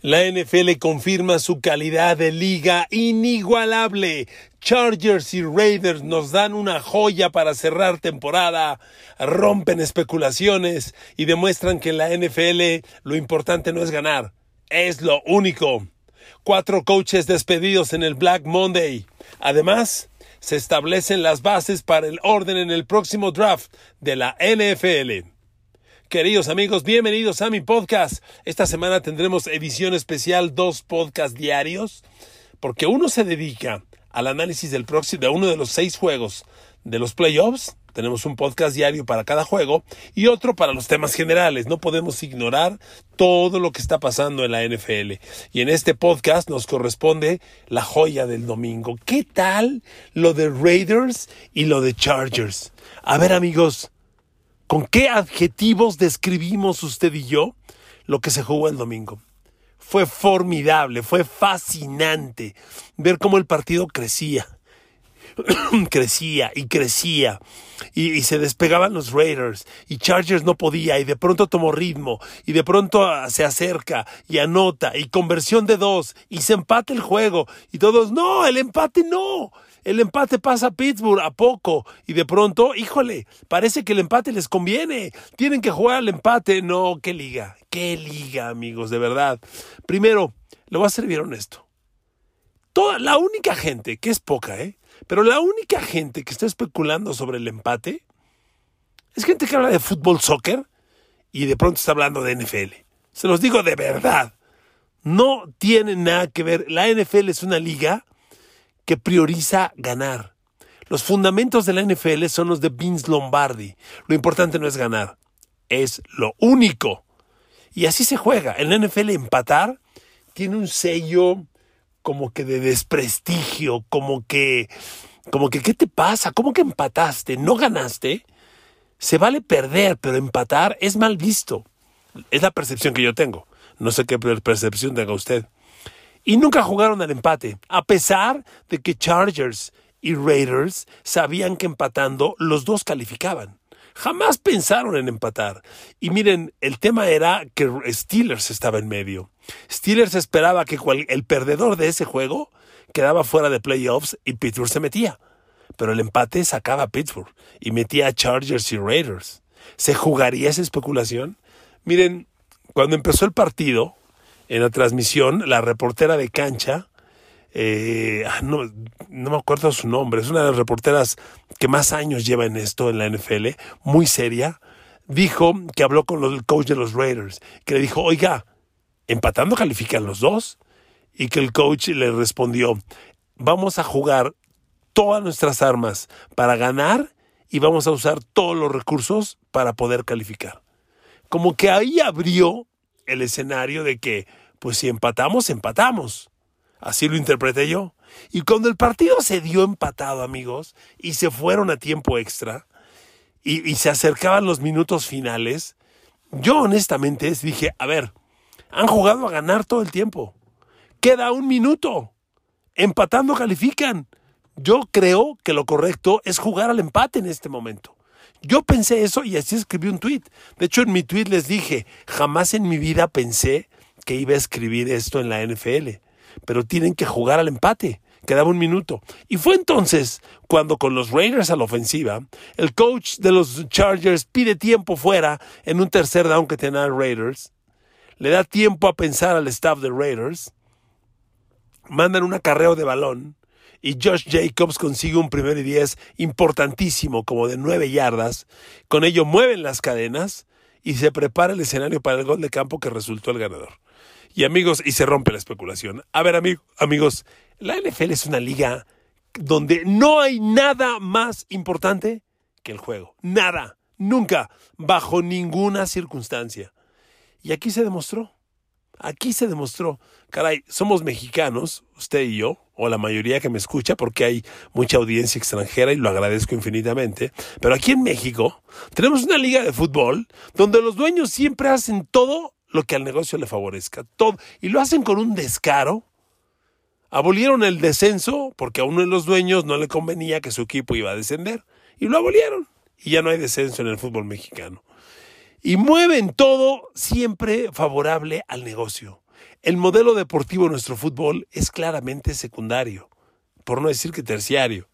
La NFL confirma su calidad de liga inigualable. Chargers y Raiders nos dan una joya para cerrar temporada, rompen especulaciones y demuestran que en la NFL lo importante no es ganar, es lo único. Cuatro coaches despedidos en el Black Monday. Además, se establecen las bases para el orden en el próximo draft de la NFL. Queridos amigos, bienvenidos a mi podcast. Esta semana tendremos edición especial, dos podcasts diarios, porque uno se dedica al análisis del próximo, de uno de los seis juegos de los playoffs. Tenemos un podcast diario para cada juego y otro para los temas generales. No podemos ignorar todo lo que está pasando en la NFL. Y en este podcast nos corresponde la joya del domingo. ¿Qué tal lo de Raiders y lo de Chargers? A ver amigos, ¿Con qué adjetivos describimos usted y yo lo que se jugó el domingo? Fue formidable, fue fascinante ver cómo el partido crecía. crecía y crecía y, se despegaban los Raiders y Chargers no podía y de pronto tomó ritmo y de pronto ah, se acerca y anota y conversión de dos y se empate el juego y todos no, el empate no el empate pasa a Pittsburgh a poco y de pronto, híjole, parece que el empate les conviene. Tienen que jugar al empate. No, qué liga, qué liga, amigos, de verdad. Primero, le voy a ser bien honesto. Toda, la única gente, que es poca, ¿eh? Pero la única gente que está especulando sobre el empate es gente que habla de fútbol, soccer y de pronto está hablando de NFL. Se los digo de verdad. No tiene nada que ver. La NFL es una liga que prioriza ganar. Los fundamentos de la NFL son los de Vince Lombardi. Lo importante no es ganar, es lo único. Y así se juega. En la NFL empatar tiene un sello como que de desprestigio, como que, como que, ¿qué te pasa? ¿Cómo que empataste? ¿No ganaste? Se vale perder, pero empatar es mal visto. Es la percepción que yo tengo. No sé qué percepción tenga usted y nunca jugaron al empate, a pesar de que Chargers y Raiders sabían que empatando los dos calificaban. Jamás pensaron en empatar. Y miren, el tema era que Steelers estaba en medio. Steelers esperaba que el perdedor de ese juego quedaba fuera de playoffs y Pittsburgh se metía. Pero el empate sacaba a Pittsburgh y metía a Chargers y Raiders. ¿Se jugaría esa especulación? Miren, cuando empezó el partido, en la transmisión, la reportera de cancha, eh, ah, no, no, me acuerdo su nombre, es una de las reporteras que más años lleva en esto, en la NFL, muy seria, dijo que habló con el coach de los Raiders, que le dijo, oiga, empatando califican los dos, y que el coach le respondió, vamos a jugar todas nuestras armas para ganar y vamos a usar todos los recursos para poder calificar. Como que ahí abrió el escenario de que, pues si empatamos, empatamos. Así lo interpreté yo. Y cuando el partido se dio empatado, amigos, y se fueron a tiempo extra, y, y se acercaban los minutos finales, yo honestamente dije, a ver, han jugado a ganar todo el tiempo. Queda un minuto. Empatando califican. Yo creo que lo correcto es jugar al empate en este momento. Yo pensé eso y así escribí un tweet. De hecho, en mi tweet les dije, jamás en mi vida pensé que iba a escribir esto en la NFL, pero tienen que jugar al empate. Quedaba un minuto. Y fue entonces cuando con los Raiders a la ofensiva, el coach de los Chargers pide tiempo fuera en un tercer down que tenía Raiders, le da tiempo a pensar al staff de Raiders, mandan un acarreo de balón, y Josh Jacobs consigue un primer y diez importantísimo, como de nueve yardas. Con ello mueven las cadenas y se prepara el escenario para el gol de campo que resultó el ganador. Y amigos, y se rompe la especulación. A ver, amigos, la NFL es una liga donde no hay nada más importante que el juego. Nada, nunca, bajo ninguna circunstancia. Y aquí se demostró. Aquí se demostró. Caray, somos mexicanos, usted y yo, o la mayoría que me escucha, porque hay mucha audiencia extranjera y lo agradezco infinitamente. Pero aquí en México tenemos una liga de fútbol donde los dueños siempre hacen todo lo que al negocio le favorezca. Todo. Y lo hacen con un descaro. Abolieron el descenso porque a uno de los dueños no le convenía que su equipo iba a descender. Y lo abolieron. Y ya no hay descenso en el fútbol mexicano. Y mueven todo siempre favorable al negocio. El modelo deportivo de nuestro fútbol es claramente secundario, por no decir que terciario.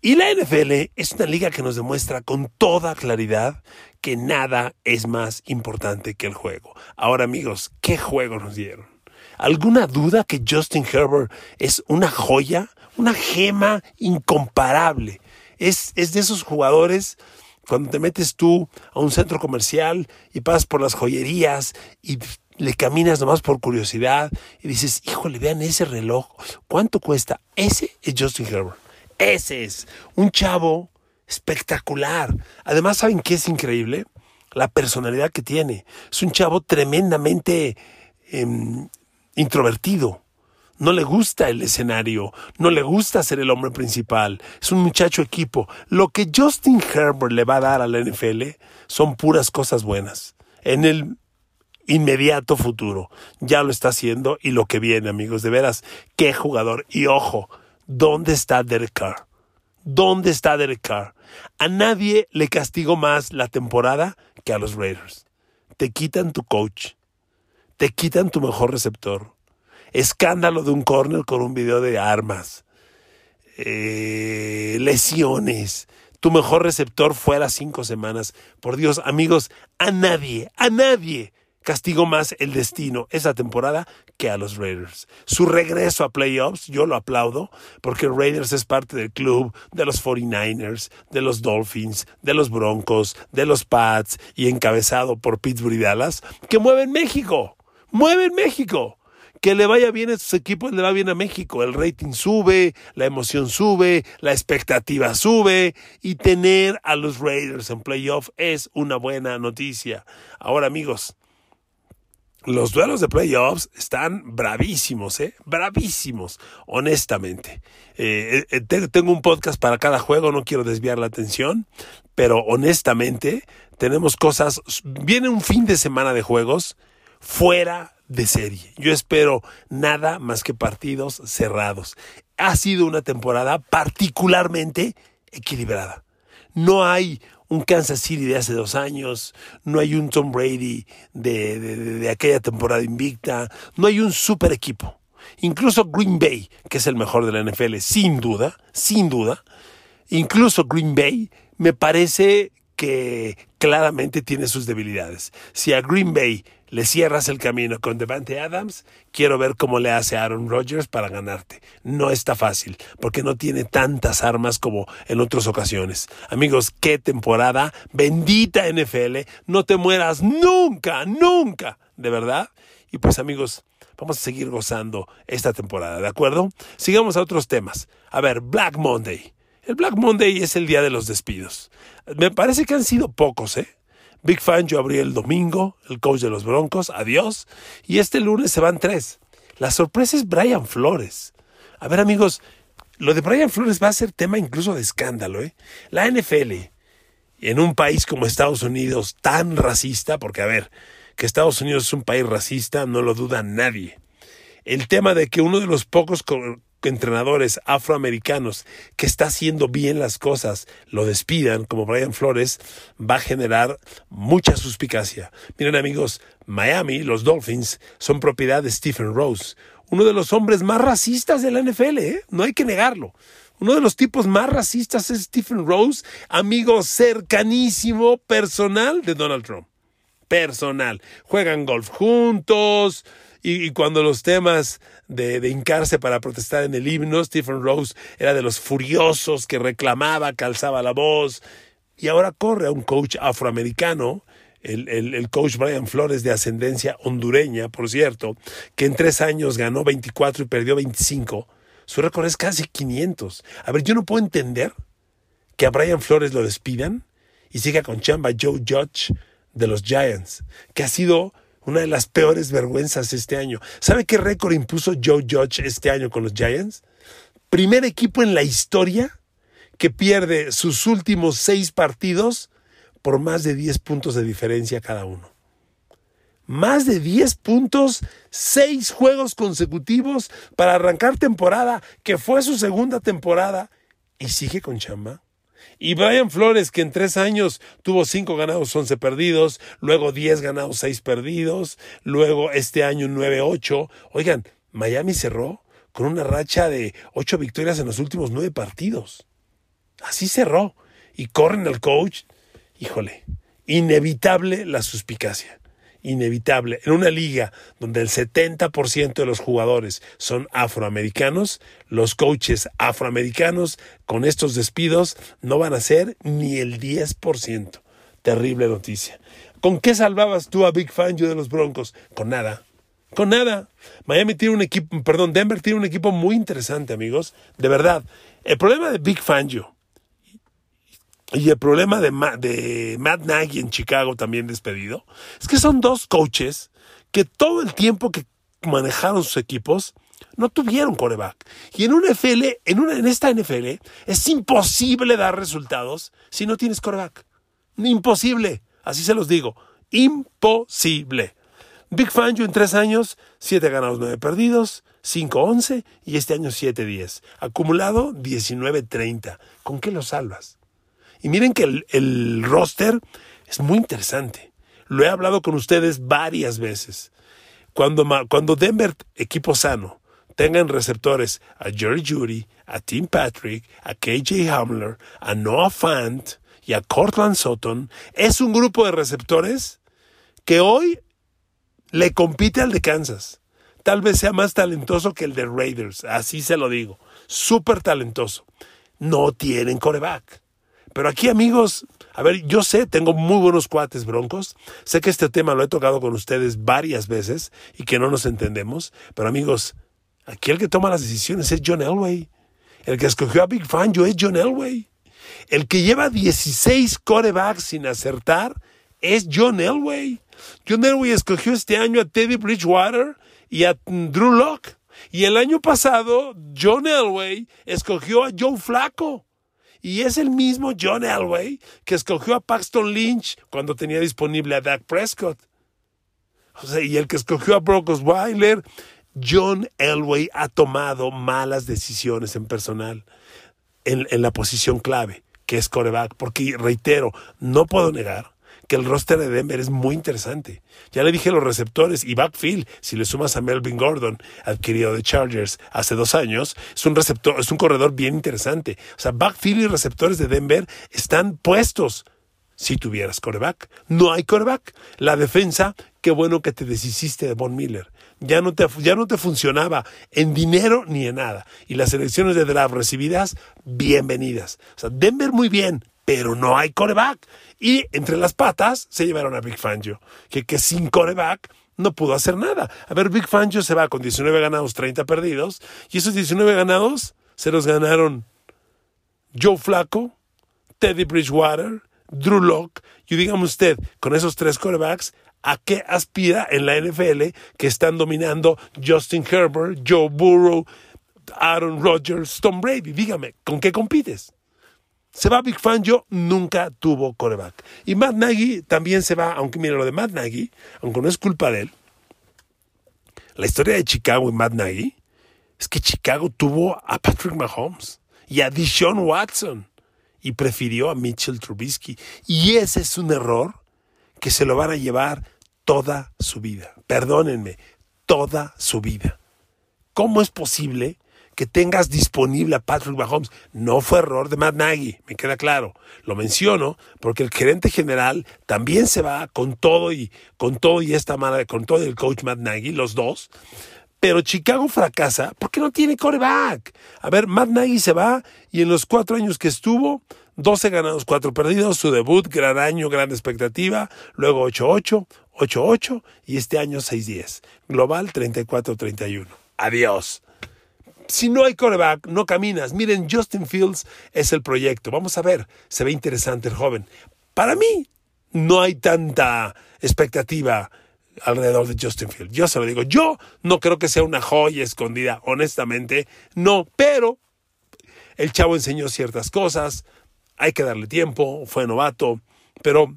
Y la NFL es una liga que nos demuestra con toda claridad que nada es más importante que el juego. Ahora amigos, ¿qué juego nos dieron? ¿Alguna duda que Justin Herbert es una joya, una gema incomparable? Es, es de esos jugadores cuando te metes tú a un centro comercial y pasas por las joyerías y le caminas nomás por curiosidad y dices, híjole, vean ese reloj, ¿cuánto cuesta? Ese es Justin Herbert. Ese es un chavo espectacular. Además, ¿saben qué es increíble? La personalidad que tiene. Es un chavo tremendamente em, introvertido. No le gusta el escenario, no le gusta ser el hombre principal. Es un muchacho equipo. Lo que Justin Herbert le va a dar a la NFL son puras cosas buenas. En el inmediato futuro. Ya lo está haciendo y lo que viene, amigos. De veras, qué jugador. Y ojo, ¿dónde está Derek Carr? ¿Dónde está Derek Carr? A nadie le castigó más la temporada que a los Raiders. Te quitan tu coach. Te quitan tu mejor receptor. Escándalo de un corner con un video de armas. Eh, lesiones. Tu mejor receptor fuera cinco semanas. Por Dios, amigos, a nadie, a nadie castigó más el destino esa temporada que a los Raiders. Su regreso a playoffs, yo lo aplaudo, porque Raiders es parte del club de los 49ers, de los Dolphins, de los Broncos, de los Pats y encabezado por Pittsburgh y Dallas, que mueven México, mueven México. Que le vaya bien a estos equipos, le va bien a México. El rating sube, la emoción sube, la expectativa sube y tener a los Raiders en playoff es una buena noticia. Ahora amigos, los duelos de playoffs están bravísimos, ¿eh? Bravísimos, honestamente. Eh, eh, tengo un podcast para cada juego, no quiero desviar la atención, pero honestamente tenemos cosas, viene un fin de semana de juegos fuera de serie. Yo espero nada más que partidos cerrados. Ha sido una temporada particularmente equilibrada. No hay un Kansas City de hace dos años, no hay un Tom Brady de, de, aquella temporada invicta, no hay un super equipo. Incluso Green Bay, que es el mejor de la NFL, sin duda, sin duda, incluso Green Bay me parece que claramente tiene sus debilidades. Si a Green Bay le cierras el camino con Devante Adams, quiero ver cómo le hace Aaron Rodgers para ganarte. No está fácil, porque no tiene tantas armas como en otras ocasiones. Amigos, qué temporada, bendita NFL, no te mueras nunca, nunca, de verdad. Y pues amigos, vamos a seguir gozando esta temporada, ¿de acuerdo? Sigamos a otros temas. A ver, Black Monday. El Black Monday es el día de los despidos. Me parece que han sido pocos, ¿eh? Big Fan, yo abrí el domingo, el coach de los Broncos, adiós. Y este lunes se van tres. La sorpresa es Brian Flores. A ver, amigos, lo de Brian Flores va a ser tema incluso de escándalo, ¿eh? La NFL, en un país como Estados Unidos, tan racista, porque a ver, que Estados Unidos es un país racista, no lo duda nadie. El tema de que uno de los pocos entrenadores afroamericanos que está haciendo bien las cosas lo despidan, como Brian Flores, va a generar mucha suspicacia. Miren amigos, Miami, los Dolphins, son propiedad de Stephen Rose, uno de los hombres más racistas de la NFL, ¿eh? no hay que negarlo. Uno de los tipos más racistas es Stephen Rose, amigo cercanísimo, personal de Donald Trump. Personal. Juegan golf juntos, y, cuando los temas de, de, hincarse para protestar en el himno, Stephen Rose era de los furiosos que reclamaba, calzaba la voz, y ahora corre a un coach afroamericano, el, el, coach Brian Flores de ascendencia hondureña, por cierto, que en tres años ganó 24 y perdió 25. Su récord es casi 500. A ver, yo no puedo entender que a Brian Flores lo despidan y siga con chamba Joe Judge de los Giants, que ha sido una de las peores vergüenzas este año. ¿Sabe qué récord impuso Joe Judge este año con los Giants? Primer equipo en la historia que pierde sus últimos seis partidos por más de 10 puntos de diferencia cada uno. Más de 10 puntos, seis juegos consecutivos para arrancar temporada, que fue su segunda temporada, y sigue con chamba. Y Brian Flores, que en tres años tuvo cinco ganados, once perdidos, luego diez ganados, seis perdidos, luego este año nueve, ocho. Oigan, Miami cerró con una racha de ocho victorias en los últimos nueve partidos. Así cerró. Y corren al coach. Híjole, inevitable la suspicacia inevitable. En una liga donde el 70% de los jugadores son afroamericanos, los coaches afroamericanos con estos despidos no van a ser ni el 10%. Terrible noticia. ¿Con qué salvabas tú a Big Fangio de los Broncos? Con nada. Con nada. Miami tiene un equipo, perdón, Denver tiene un equipo muy interesante, amigos. De verdad. El problema de Big Fangio y el problema de, Matt Nagy en Chicago también despedido, es que son dos coaches que todo el tiempo que manejaron sus equipos no tuvieron coreback. Y en una NFL, en, una, en esta NFL, es imposible dar resultados si no tienes coreback. Imposible. Así se los digo. Imposible. Big Fangio en tres años, siete ganados, nueve perdidos, 5-11 y este año 7-10. Acumulado 19-30. ¿Con qué lo salvas? Y miren que el, roster es muy interesante. Lo he hablado con ustedes varias veces. Cuando, cuando Denver, equipo sano, tengan receptores a Jerry Judy, a Tim Patrick, a KJ Hamler, a Noah Fant y a Cortland Sutton, es un grupo de receptores que hoy le compite al de Kansas. Tal vez sea más talentoso que el de Raiders, así se lo digo. Súper talentoso. No tienen coreback. Pero aquí, amigos, a ver, yo sé, tengo muy buenos cuates broncos. Sé que este tema lo he tocado con ustedes varias veces y que no nos entendemos. Pero amigos, aquí el que toma las decisiones es John Elway. El que escogió a Big Fangio es John Elway. El que lleva 16 corebacks sin acertar es John Elway. John Elway escogió este año a Teddy Bridgewater y a Drew Locke. Y el año pasado, John Elway escogió a Joe Flaco. Y es el mismo John Elway que escogió a Paxton Lynch cuando tenía disponible a Dak Prescott. O sea, y el que escogió a Brock Osweiler, John Elway ha tomado malas decisiones en personal en, en la posición clave, que es coreback. Porque, reitero, no puedo negar que el roster de Denver es muy interesante. Ya le dije los receptores y backfield, si le sumas a Melvin Gordon, adquirido de Chargers hace dos años, es un receptor, es un corredor bien interesante. O sea, backfield y receptores de Denver están puestos. Si tuvieras coreback, no hay coreback. La defensa, qué bueno que te deshiciste de Von Miller. Ya no, te, ya no te funcionaba en dinero ni en nada. Y las elecciones de draft recibidas, bienvenidas. O sea, Denver muy bien, pero no hay coreback. Y entre las patas se llevaron a Big Fangio, que, sin coreback no pudo hacer nada. A ver, Big Fangio se va con 19 ganados, 30 perdidos, y esos 19 ganados se los ganaron Joe Flaco, Teddy Bridgewater, Drew Locke, y dígame usted, con esos tres corebacks, ¿a qué aspira en la NFL que están dominando Justin Herbert, Joe Burrow, Aaron Rodgers, Tom Brady? Dígame, ¿con qué compites? Se va Big Fangio, nunca tuvo coreback. Y Matt Nagy también se va, aunque mire lo de Matt Nagy, aunque no es culpa de él. La historia de Chicago y Matt Nagy es que Chicago tuvo a Patrick Mahomes y a Deshaun Watson y prefirió a Mitchell Trubisky. Y ese es un error que se lo van a llevar toda su vida. Perdónenme, toda su vida. ¿Cómo es posible que tengas disponible a Patrick Mahomes. No fue error de Matt Nagy, me queda claro. Lo menciono porque el gerente general también se va con todo y con todo y esta mala, con todo el coach Matt Nagy, los dos. Pero Chicago fracasa porque no tiene coreback. A ver, Matt Nagy se va y en los cuatro años que estuvo, 12 ganados, 4 perdidos, su debut, gran año, gran expectativa, luego 8-8, 8-8 y este año 6-10. Global 34-31. Adiós si no hay coreback, no caminas. Miren, Justin Fields es el proyecto. Vamos a ver, se ve interesante el joven. Para mí, no hay tanta expectativa alrededor de Justin Fields. Yo se lo digo, yo no creo que sea una joya escondida, honestamente, no, pero el chavo enseñó ciertas cosas, hay que darle tiempo, fue novato, pero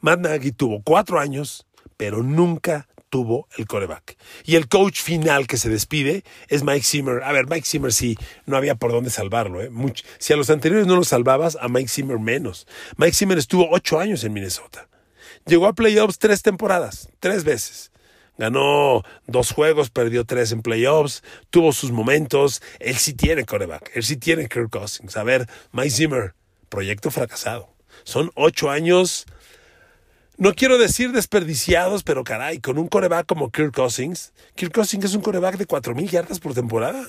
Matt Nagy tuvo cuatro años, pero nunca tuvo el coreback. Y el coach final que se despide es Mike Zimmer. A ver, Mike Zimmer sí, no había por dónde salvarlo. ¿eh? si a los anteriores no lo salvabas, a Mike Zimmer menos. Mike Zimmer estuvo ocho años en Minnesota. Llegó a playoffs tres temporadas, tres veces. Ganó dos juegos, perdió tres en playoffs, tuvo sus momentos. Él sí tiene coreback, él sí tiene Kirk Cousins. A ver, Mike Zimmer, proyecto fracasado. Son ocho años no quiero decir desperdiciados, pero caray, con un coreback como Kirk Cousins, Kirk Cousins es un coreback de 4.000 yardas por temporada.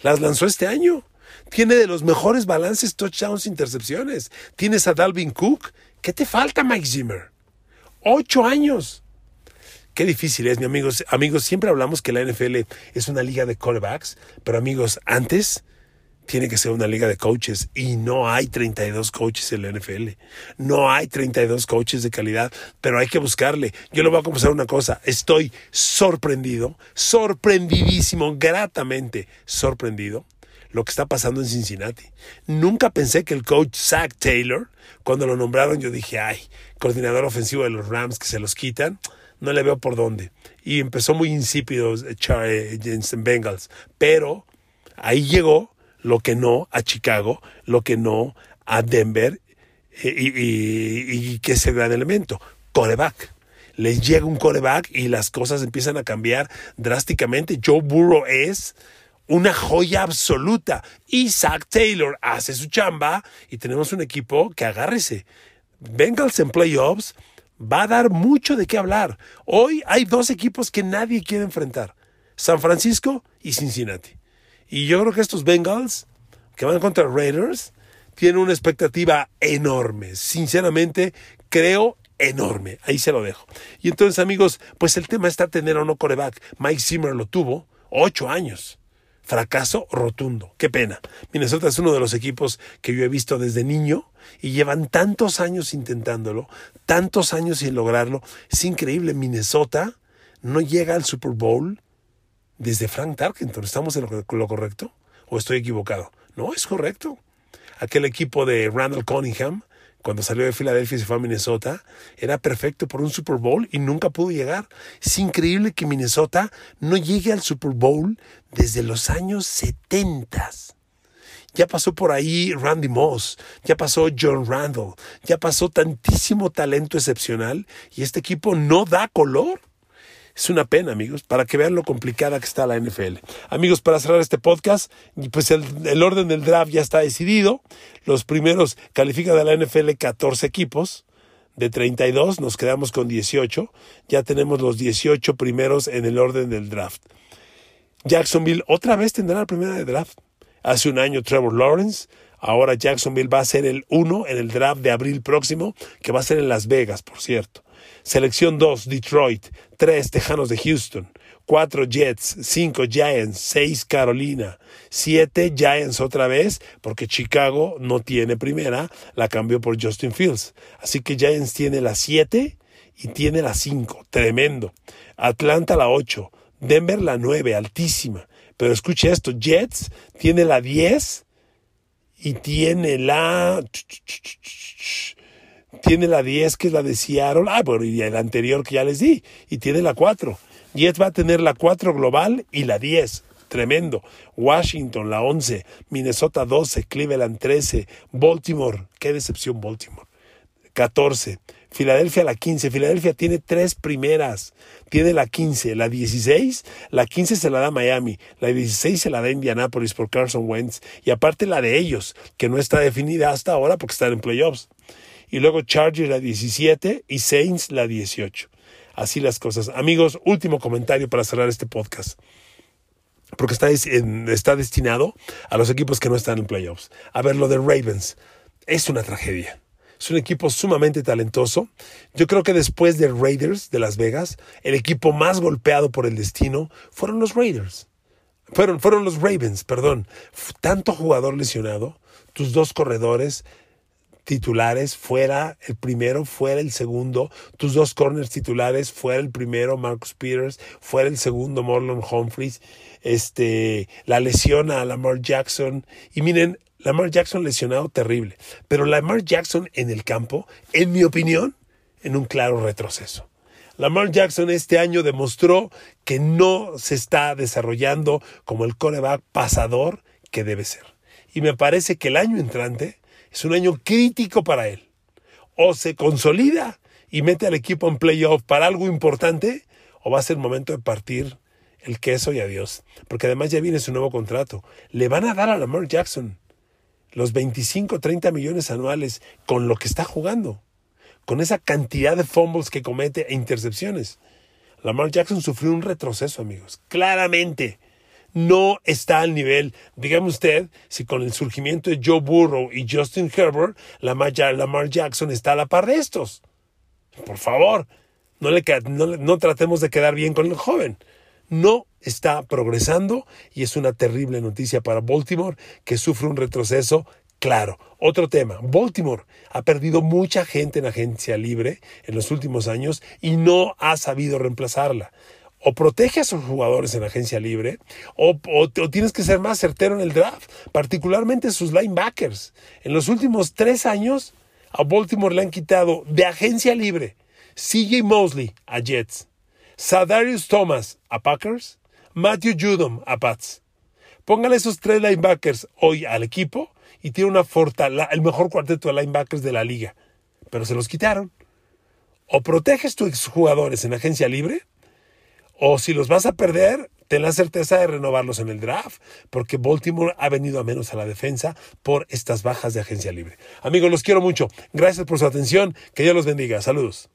Las lanzó este año. Tiene de los mejores balances, touchdowns, intercepciones. Tienes a Dalvin Cook. ¿Qué te falta, Mike Zimmer? Ocho años. Qué difícil es, mi amigos. Amigos, siempre hablamos que la NFL es una liga de corebacks, pero amigos, antes tiene que ser una liga de coaches y no hay 32 coaches en la NFL. No hay 32 coaches de calidad, pero hay que buscarle. Yo le voy a confesar una cosa, estoy sorprendido, sorprendidísimo, gratamente sorprendido lo que está pasando en Cincinnati. Nunca pensé que el coach Zach Taylor, cuando lo nombraron, yo dije, ay, coordinador ofensivo de los Rams que se los quitan, no le veo por dónde. Y empezó muy insípido eh, eh, Jensen Bengals, pero ahí llegó lo que no a Chicago, lo que no a Denver, y, que es el gran elemento, coreback. Les llega un coreback y las cosas empiezan a cambiar drásticamente. Joe Burrow es una joya absoluta. Y Zach Taylor hace su chamba y tenemos un equipo que agárrese. Bengals en playoffs va a dar mucho de qué hablar. Hoy hay dos equipos que nadie quiere enfrentar. San Francisco y Cincinnati. Y yo creo que estos Bengals, que van contra Raiders, tienen una expectativa enorme. Sinceramente, creo enorme. Ahí se lo dejo. Y entonces, amigos, pues el tema está tener o no coreback. Mike Zimmer lo tuvo ocho años. Fracaso rotundo. Qué pena. Minnesota es uno de los equipos que yo he visto desde niño y llevan tantos años intentándolo, tantos años sin lograrlo. Es increíble. Minnesota no llega al Super Bowl desde Frank Tarkenton. ¿Estamos en lo, correcto? ¿O estoy equivocado? No, es correcto. Aquel equipo de Randall Cunningham, cuando salió de Filadelfia y se fue a Minnesota, era perfecto por un Super Bowl y nunca pudo llegar. Es increíble que Minnesota no llegue al Super Bowl desde los años 70. Ya pasó por ahí Randy Moss, ya pasó John Randall, ya pasó tantísimo talento excepcional y este equipo no da color. Es una pena, amigos, para que vean lo complicada que está la NFL. Amigos, para cerrar este podcast, pues el, orden del draft ya está decidido. Los primeros califican de la NFL 14 equipos. De 32 nos quedamos con 18. Ya tenemos los 18 primeros en el orden del draft. Jacksonville otra vez tendrá la primera de draft. Hace un año Trevor Lawrence, ahora Jacksonville va a ser el 1 en el draft de abril próximo, que va a ser en Las Vegas, por cierto. Selección 2, Detroit. 3, Tejanos de Houston. 4, Jets. 5, Giants. 6, Carolina. 7, Giants otra vez, porque Chicago no tiene primera, la cambió por Justin Fields. Así que Giants tiene la 7 y tiene la 5. Tremendo. Atlanta la 8. Denver la 9, altísima. Pero escuche esto, Jets tiene la 10 y tiene la tiene la 10 que es la de Seattle, ah, bueno, y el anterior que ya les di, y tiene la 4. Jets va a tener la 4 global y la 10. Tremendo. Washington, la 11. Minnesota, 12. Cleveland, 13. Baltimore, qué decepción Baltimore. 14. Filadelfia, la 15. Filadelfia tiene tres primeras. Tiene la 15, la 16. La 15 se la da Miami. La 16 se la da Indianapolis por Carson Wentz. Y aparte la de ellos, que no está definida hasta ahora porque están en playoffs y luego Chargers la 17 y Saints la 18. Así las cosas. Amigos, último comentario para cerrar este podcast. Porque está, está destinado a los equipos que no están en playoffs. A ver, lo de Ravens es una tragedia. Es un equipo sumamente talentoso. Yo creo que después de Raiders de Las Vegas, el equipo más golpeado por el destino fueron los Raiders. Fueron, fueron los Ravens, perdón. Tanto jugador lesionado, tus dos corredores, titulares, fuera el primero, fuera el segundo, tus dos corners titulares, fuera el primero, Marcus Peters, fuera el segundo, Morlon Humphries, este, la lesión a Lamar Jackson, y miren, Lamar Jackson lesionado terrible, pero Lamar Jackson en el campo, en mi opinión, en un claro retroceso. Lamar Jackson este año demostró que no se está desarrollando como el coreback pasador que debe ser. Y me parece que el año entrante es un año crítico para él. O se consolida y mete al equipo en playoff para algo importante, o va a ser el momento de partir el queso y adiós. Porque además ya viene su nuevo contrato. Le van a dar a Lamar Jackson los 25, 30 millones anuales con lo que está jugando con esa cantidad de fumbles que comete e intercepciones. Lamar Jackson sufrió un retroceso, amigos. Claramente no está al nivel. Dígame usted si con el surgimiento de Joe Burrow y Justin Herbert, Lamar, Jackson está a la par de estos. Por favor, no, le, no tratemos de quedar bien con el joven. No está progresando y es una terrible noticia para Baltimore que sufre un retroceso Claro, otro tema. Baltimore ha perdido mucha gente en agencia libre en los últimos años y no ha sabido reemplazarla. O protege a sus jugadores en agencia libre, o, tienes que ser más certero en el draft, particularmente sus linebackers. En los últimos tres años, a Baltimore le han quitado de agencia libre CJ Mosley a Jets, Sadarius Thomas a Packers, Matthew Judom a Pats. Póngale esos tres linebackers hoy al equipo y tiene una el mejor cuarteto de linebackers de la liga. Pero se los quitaron. O proteges tus jugadores en agencia libre, o si los vas a perder, ten la certeza de renovarlos en el draft, porque Baltimore ha venido a menos a la defensa por estas bajas de agencia libre. Amigos, los quiero mucho. Gracias por su atención. Que Dios los bendiga. Saludos.